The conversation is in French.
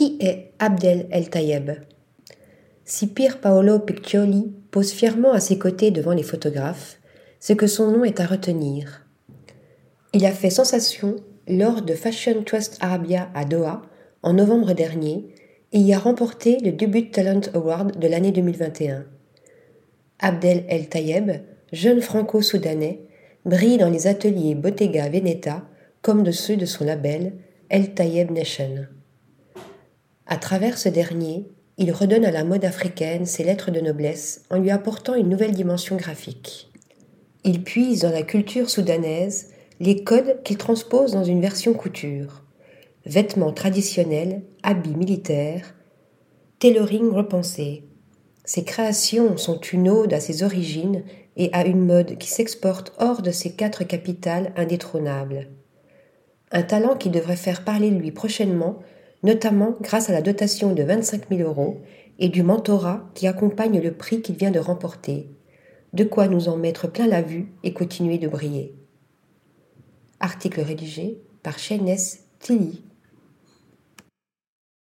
Qui est Abdel El Tayeb? Si Pier Paolo Piccioli pose fièrement à ses côtés devant les photographes, c'est que son nom est à retenir. Il a fait sensation lors de Fashion Trust Arabia à Doha en novembre dernier et y a remporté le Debut Talent Award de l'année 2021. Abdel El Tayeb, jeune franco-soudanais, brille dans les ateliers Bottega Veneta comme de ceux de son label El Tayeb Nation. À travers ce dernier, il redonne à la mode africaine ses lettres de noblesse en lui apportant une nouvelle dimension graphique. Il puise dans la culture soudanaise les codes qu'il transpose dans une version couture. Vêtements traditionnels, habits militaires, tailoring repensé. Ses créations sont une ode à ses origines et à une mode qui s'exporte hors de ses quatre capitales indétrônables. Un talent qui devrait faire parler de lui prochainement, notamment grâce à la dotation de 25 000 euros et du mentorat qui accompagne le prix qu'il vient de remporter. De quoi nous en mettre plein la vue et continuer de briller. Article rédigé par Shaines Tilly.